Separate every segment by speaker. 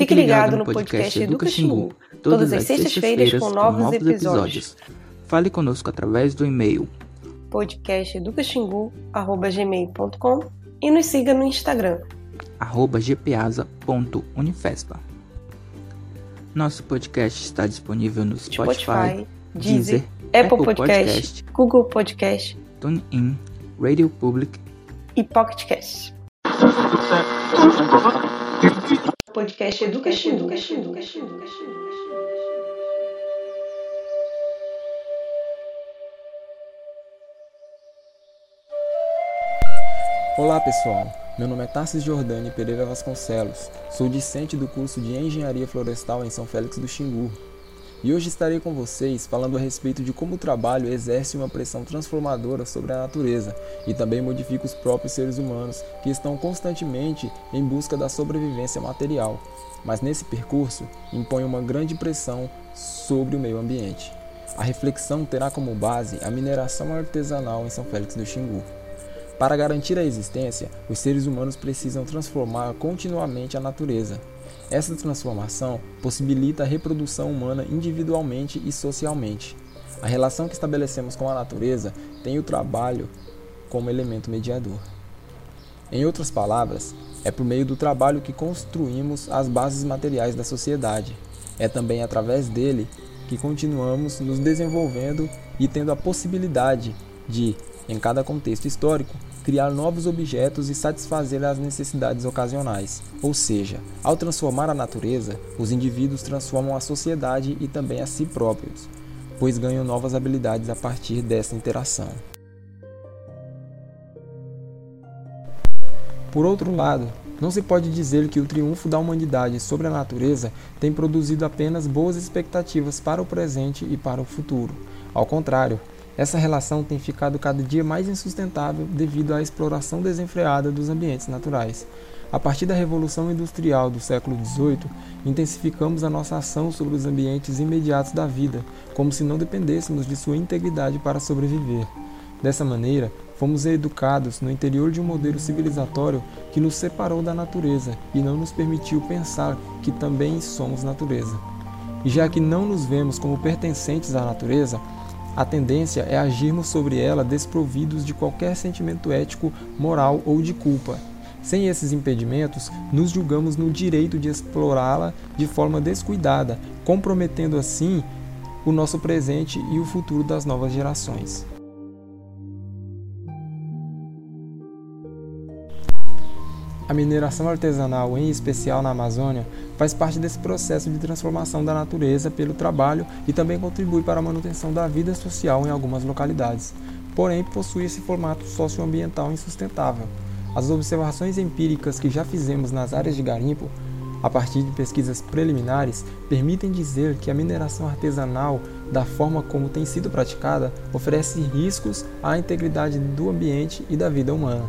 Speaker 1: Fique ligado no podcast Educa Xingu, todas as sextas-feiras com novos episódios.
Speaker 2: Fale conosco através do e-mail
Speaker 1: podcasteducaxingu.gmail.com e nos siga no Instagram
Speaker 2: gpasa.unifespa. Nosso podcast está disponível no Spotify,
Speaker 1: Spotify Deezer, Apple, Apple Podcast, Podcast, Google Podcast,
Speaker 2: TuneIn, Radio Public
Speaker 1: e Pocket Cast. Podcast Educa Xingu.
Speaker 3: Olá pessoal, meu nome é Tarsis Jordani Pereira Vasconcelos, sou discente do curso de Engenharia Florestal em São Félix do Xingu. E hoje estarei com vocês falando a respeito de como o trabalho exerce uma pressão transformadora sobre a natureza e também modifica os próprios seres humanos que estão constantemente em busca da sobrevivência material, mas nesse percurso impõe uma grande pressão sobre o meio ambiente. A reflexão terá como base a mineração artesanal em São Félix do Xingu. Para garantir a existência, os seres humanos precisam transformar continuamente a natureza, essa transformação possibilita a reprodução humana individualmente e socialmente. A relação que estabelecemos com a natureza tem o trabalho como elemento mediador. Em outras palavras, é por meio do trabalho que construímos as bases materiais da sociedade. É também através dele que continuamos nos desenvolvendo e tendo a possibilidade de, em cada contexto histórico, criar novos objetos e satisfazer as necessidades ocasionais. Ou seja, ao transformar a natureza, os indivíduos transformam a sociedade e também a si próprios, pois ganham novas habilidades a partir dessa interação. Por outro lado, não se pode dizer que o triunfo da humanidade sobre a natureza tem produzido apenas boas expectativas para o presente e para o futuro. Ao contrário, essa relação tem ficado cada dia mais insustentável devido à exploração desenfreada dos ambientes naturais. A partir da Revolução Industrial do século XVIII, intensificamos a nossa ação sobre os ambientes imediatos da vida, como se não dependêssemos de sua integridade para sobreviver. Dessa maneira, fomos educados no interior de um modelo civilizatório que nos separou da natureza e não nos permitiu pensar que também somos natureza. E já que não nos vemos como pertencentes à natureza, a tendência é agirmos sobre ela desprovidos de qualquer sentimento ético, moral ou de culpa. Sem esses impedimentos, nos julgamos no direito de explorá-la de forma descuidada, comprometendo assim o nosso presente e o futuro das novas gerações. A mineração artesanal, em especial na Amazônia, faz parte desse processo de transformação da natureza pelo trabalho e também contribui para a manutenção da vida social em algumas localidades. Porém, possui esse formato socioambiental insustentável. As observações empíricas que já fizemos nas áreas de garimpo, a partir de pesquisas preliminares, permitem dizer que a mineração artesanal, da forma como tem sido praticada, oferece riscos à integridade do ambiente e da vida humana.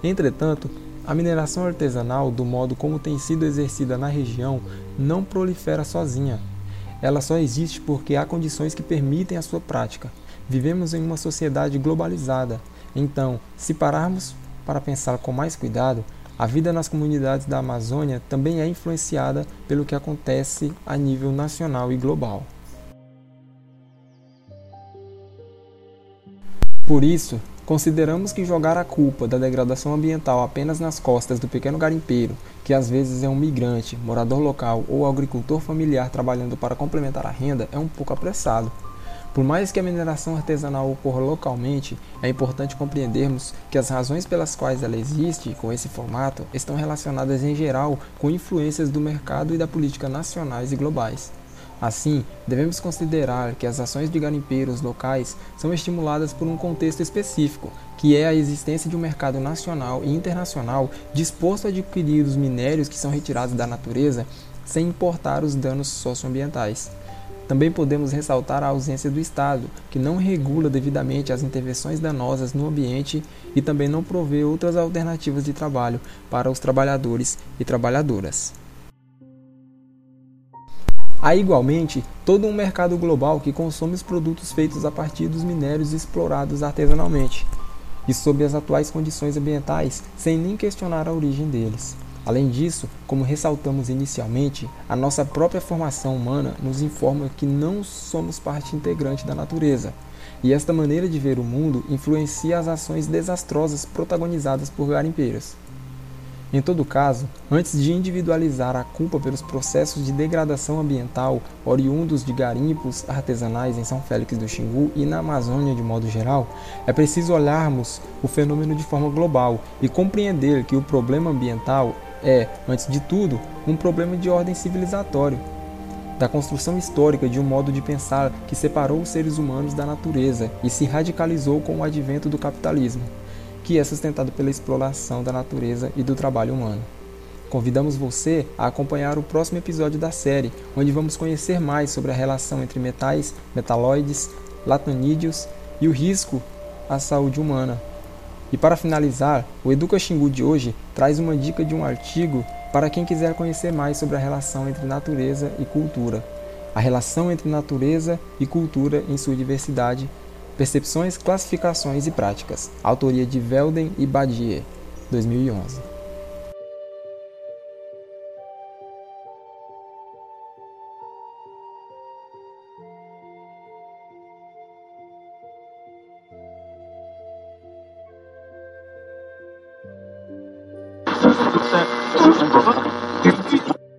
Speaker 3: Entretanto, a mineração artesanal, do modo como tem sido exercida na região, não prolifera sozinha. Ela só existe porque há condições que permitem a sua prática. Vivemos em uma sociedade globalizada, então, se pararmos para pensar com mais cuidado, a vida nas comunidades da Amazônia também é influenciada pelo que acontece a nível nacional e global. Por isso, Consideramos que jogar a culpa da degradação ambiental apenas nas costas do pequeno garimpeiro, que às vezes é um migrante, morador local ou agricultor familiar trabalhando para complementar a renda, é um pouco apressado. Por mais que a mineração artesanal ocorra localmente, é importante compreendermos que as razões pelas quais ela existe com esse formato estão relacionadas em geral com influências do mercado e da política nacionais e globais. Assim, devemos considerar que as ações de garimpeiros locais são estimuladas por um contexto específico, que é a existência de um mercado nacional e internacional disposto a adquirir os minérios que são retirados da natureza sem importar os danos socioambientais. Também podemos ressaltar a ausência do Estado, que não regula devidamente as intervenções danosas no ambiente e também não provê outras alternativas de trabalho para os trabalhadores e trabalhadoras. Há igualmente todo um mercado global que consome os produtos feitos a partir dos minérios explorados artesanalmente e sob as atuais condições ambientais, sem nem questionar a origem deles. Além disso, como ressaltamos inicialmente, a nossa própria formação humana nos informa que não somos parte integrante da natureza, e esta maneira de ver o mundo influencia as ações desastrosas protagonizadas por garimpeiras. Em todo caso, antes de individualizar a culpa pelos processos de degradação ambiental oriundos de garimpos artesanais em São Félix do Xingu e na Amazônia de modo geral, é preciso olharmos o fenômeno de forma global e compreender que o problema ambiental é, antes de tudo, um problema de ordem civilizatório, da construção histórica de um modo de pensar que separou os seres humanos da natureza e se radicalizou com o advento do capitalismo que é sustentado pela exploração da natureza e do trabalho humano. Convidamos você a acompanhar o próximo episódio da série, onde vamos conhecer mais sobre a relação entre metais, metalóides, latonídeos e o risco à saúde humana. E para finalizar, o Educa Xingu de hoje traz uma dica de um artigo para quem quiser conhecer mais sobre a relação entre natureza e cultura. A relação entre natureza e cultura em sua diversidade Percepções, Classificações e Práticas. Autoria de Velden e Badier, 2011.